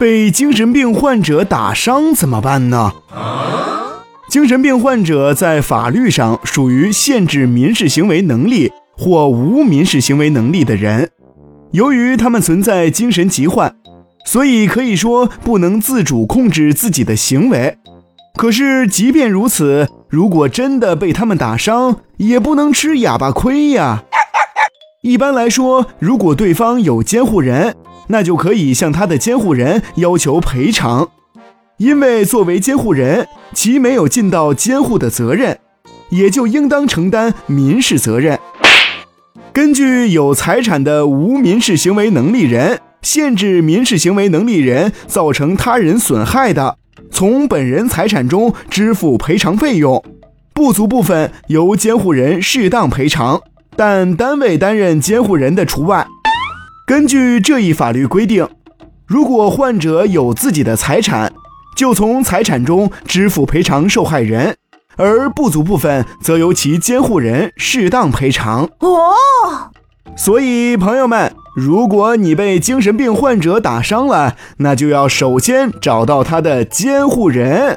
被精神病患者打伤怎么办呢？精神病患者在法律上属于限制民事行为能力或无民事行为能力的人，由于他们存在精神疾患，所以可以说不能自主控制自己的行为。可是，即便如此，如果真的被他们打伤，也不能吃哑巴亏呀。一般来说，如果对方有监护人，那就可以向他的监护人要求赔偿，因为作为监护人，其没有尽到监护的责任，也就应当承担民事责任。根据有财产的无民事行为能力人限制民事行为能力人造成他人损害的。从本人财产中支付赔偿费用，不足部分由监护人适当赔偿，但单位担任监护人的除外。根据这一法律规定，如果患者有自己的财产，就从财产中支付赔偿受害人，而不足部分则由其监护人适当赔偿。哦，所以朋友们。如果你被精神病患者打伤了，那就要首先找到他的监护人。